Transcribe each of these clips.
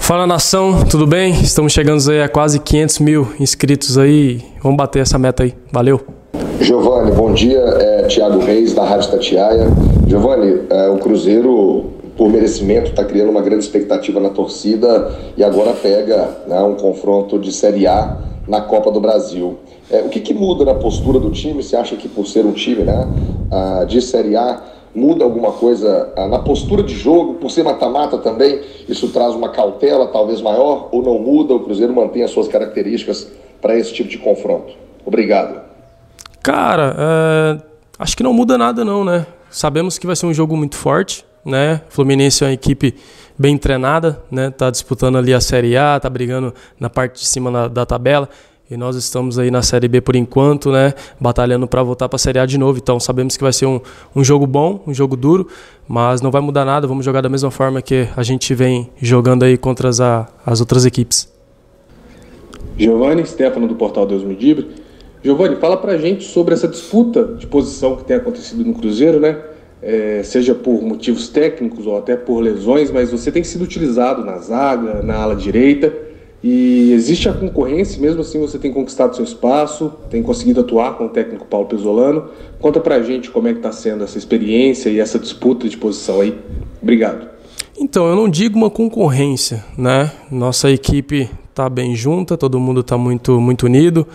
Fala nação, tudo bem? Estamos chegando aí a quase 500 mil inscritos aí. Vamos bater essa meta aí. Valeu. Giovanni, bom dia. É Tiago Reis, da Rádio Tatiaia. Giovanni, é, o Cruzeiro, por merecimento, está criando uma grande expectativa na torcida e agora pega né, um confronto de Série A na Copa do Brasil. É, o que, que, muda na postura do time? Você acha que por ser um time né, de Série A muda alguma coisa ah, na postura de jogo, por ser mata-mata também, isso traz uma cautela talvez maior ou não muda? O Cruzeiro mantém as suas características para esse tipo de confronto? Obrigado. Cara, é, acho que não muda nada não, né? Sabemos que vai ser um jogo muito forte, né? Fluminense é uma equipe bem treinada, né? Tá disputando ali a Série A, tá brigando na parte de cima na, da tabela. E nós estamos aí na Série B por enquanto, né? Batalhando para voltar para a Série A de novo. Então sabemos que vai ser um, um jogo bom, um jogo duro, mas não vai mudar nada. Vamos jogar da mesma forma que a gente vem jogando aí contra as, as outras equipes. Giovanni, Stefano do Portal Deus Me Dibre. Giovanni, fala pra gente sobre essa disputa de posição que tem acontecido no Cruzeiro, né? É, seja por motivos técnicos ou até por lesões, mas você tem sido utilizado na zaga, na ala direita. E existe a concorrência, mesmo assim você tem conquistado seu espaço, tem conseguido atuar com o técnico Paulo Pesolano. Conta pra gente como é que está sendo essa experiência e essa disputa de posição aí. Obrigado. Então, eu não digo uma concorrência, né? Nossa equipe está bem junta, todo mundo está muito, muito unido.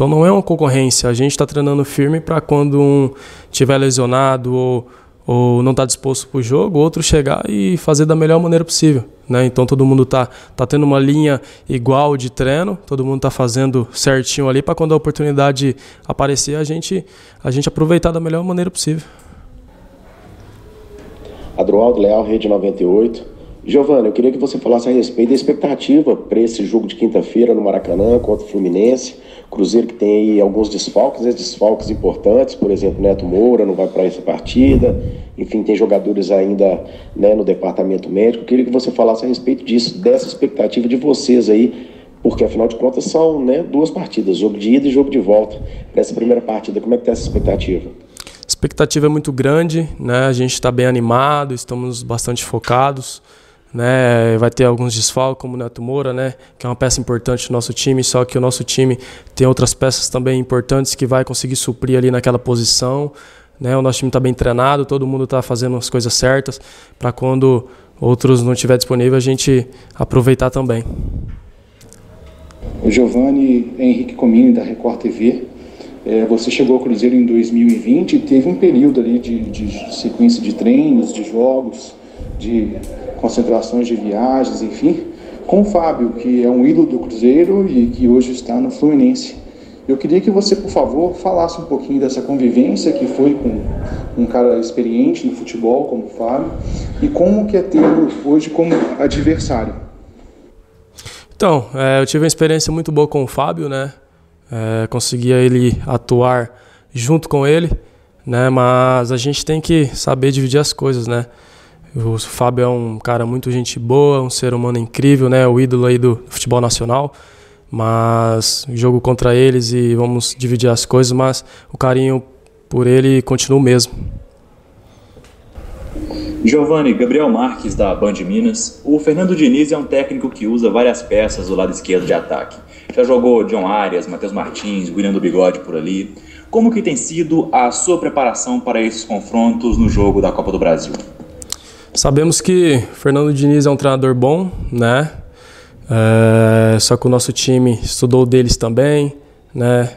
Então não é uma concorrência. A gente está treinando firme para quando um tiver lesionado ou ou não está disposto para o jogo, outro chegar e fazer da melhor maneira possível. Né? Então todo mundo está tá tendo uma linha igual de treino, todo mundo está fazendo certinho ali para quando a oportunidade aparecer a gente, a gente aproveitar da melhor maneira possível. Adroaldo Leal, Rede 98. Giovanni, eu queria que você falasse a respeito da expectativa para esse jogo de quinta-feira no Maracanã contra o Fluminense. Cruzeiro que tem aí alguns desfalques, né, desfalques importantes, por exemplo, Neto Moura não vai para essa partida, enfim, tem jogadores ainda né, no departamento médico. Eu queria que você falasse a respeito disso, dessa expectativa de vocês aí, porque afinal de contas são né, duas partidas, jogo de ida e jogo de volta. Para essa primeira partida, como é que está essa expectativa? A expectativa é muito grande, né? a gente está bem animado, estamos bastante focados. Né, vai ter alguns desfalques, como o Neto Moura, né, que é uma peça importante do nosso time, só que o nosso time tem outras peças também importantes que vai conseguir suprir ali naquela posição. Né, o nosso time está bem treinado, todo mundo está fazendo as coisas certas para quando outros não estiver disponível a gente aproveitar também. O Giovanni Henrique Comini, da Record TV. É, você chegou ao Cruzeiro em 2020 e teve um período ali de, de sequência de treinos, de jogos, de concentrações de viagens, enfim, com o Fábio, que é um ídolo do Cruzeiro e que hoje está no Fluminense. Eu queria que você, por favor, falasse um pouquinho dessa convivência que foi com um cara experiente no futebol como o Fábio e como que é tê-lo hoje como adversário. Então, é, eu tive uma experiência muito boa com o Fábio, né? É, conseguia ele atuar junto com ele, né? Mas a gente tem que saber dividir as coisas, né? O Fábio é um cara muito gente boa, um ser humano incrível, né? O ídolo aí do futebol nacional. Mas jogo contra eles e vamos dividir as coisas, mas o carinho por ele continua o mesmo. Giovanni, Gabriel Marques da Band Minas. O Fernando Diniz é um técnico que usa várias peças do lado esquerdo de ataque. Já jogou John Arias, Matheus Martins, William do Bigode por ali. Como que tem sido a sua preparação para esses confrontos no jogo da Copa do Brasil? Sabemos que Fernando Diniz é um treinador bom, né? É, só que o nosso time estudou deles também, né?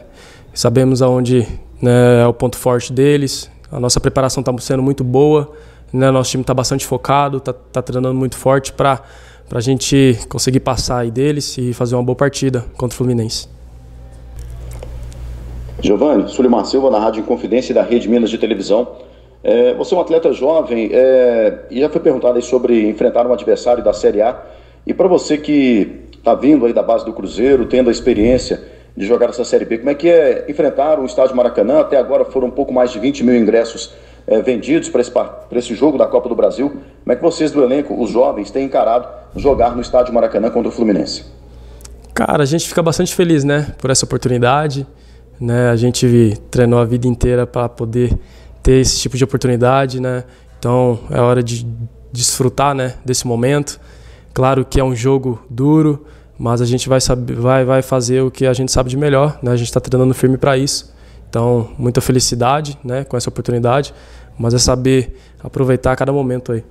Sabemos aonde né, é o ponto forte deles. A nossa preparação está sendo muito boa, né? Nosso time está bastante focado, está tá treinando muito forte para a gente conseguir passar aí deles e fazer uma boa partida contra o Fluminense. Giovanni, Sulimar Silva na Rádio Inconfidência da Rede Minas de Televisão. É, você é um atleta jovem é, e já foi perguntado aí sobre enfrentar um adversário da Série A. E para você que está vindo aí da base do Cruzeiro, tendo a experiência de jogar essa Série B, como é que é enfrentar o estádio Maracanã? Até agora foram um pouco mais de 20 mil ingressos é, vendidos para esse, esse jogo da Copa do Brasil. Como é que vocês do elenco, os jovens, têm encarado jogar no estádio Maracanã contra o Fluminense? Cara, a gente fica bastante feliz, né, por essa oportunidade. Né? A gente treinou a vida inteira para poder ter esse tipo de oportunidade, né? Então é hora de desfrutar, né, desse momento. Claro que é um jogo duro, mas a gente vai, saber, vai, vai fazer o que a gente sabe de melhor, né? A gente está treinando firme para isso. Então, muita felicidade né, com essa oportunidade, mas é saber aproveitar cada momento aí.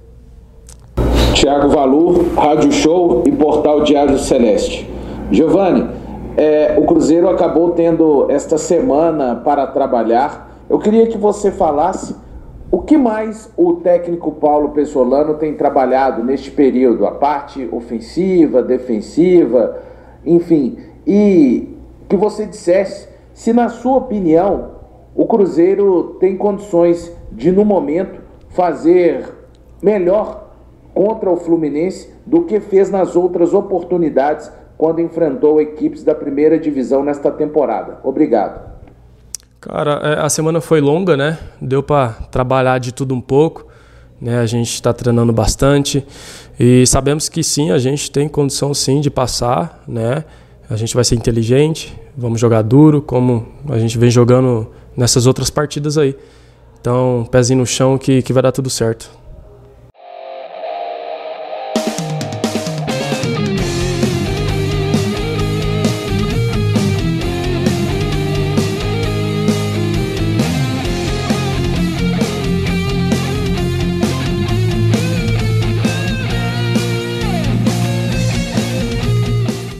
Tiago Valur, Rádio Show e Portal Diário Celeste. Giovanni, é, o Cruzeiro acabou tendo esta semana para trabalhar. Eu queria que você falasse o que mais o técnico Paulo Pessolano tem trabalhado neste período? A parte ofensiva, defensiva, enfim. E que você dissesse se, na sua opinião, o Cruzeiro tem condições de, no momento, fazer melhor contra o Fluminense do que fez nas outras oportunidades quando enfrentou equipes da primeira divisão nesta temporada. Obrigado. Cara, é, a semana foi longa, né? Deu para trabalhar de tudo um pouco. Né? A gente está treinando bastante e sabemos que sim, a gente tem condição sim de passar, né? A gente vai ser inteligente, vamos jogar duro, como a gente vem jogando nessas outras partidas aí. Então, pezinho no chão que, que vai dar tudo certo.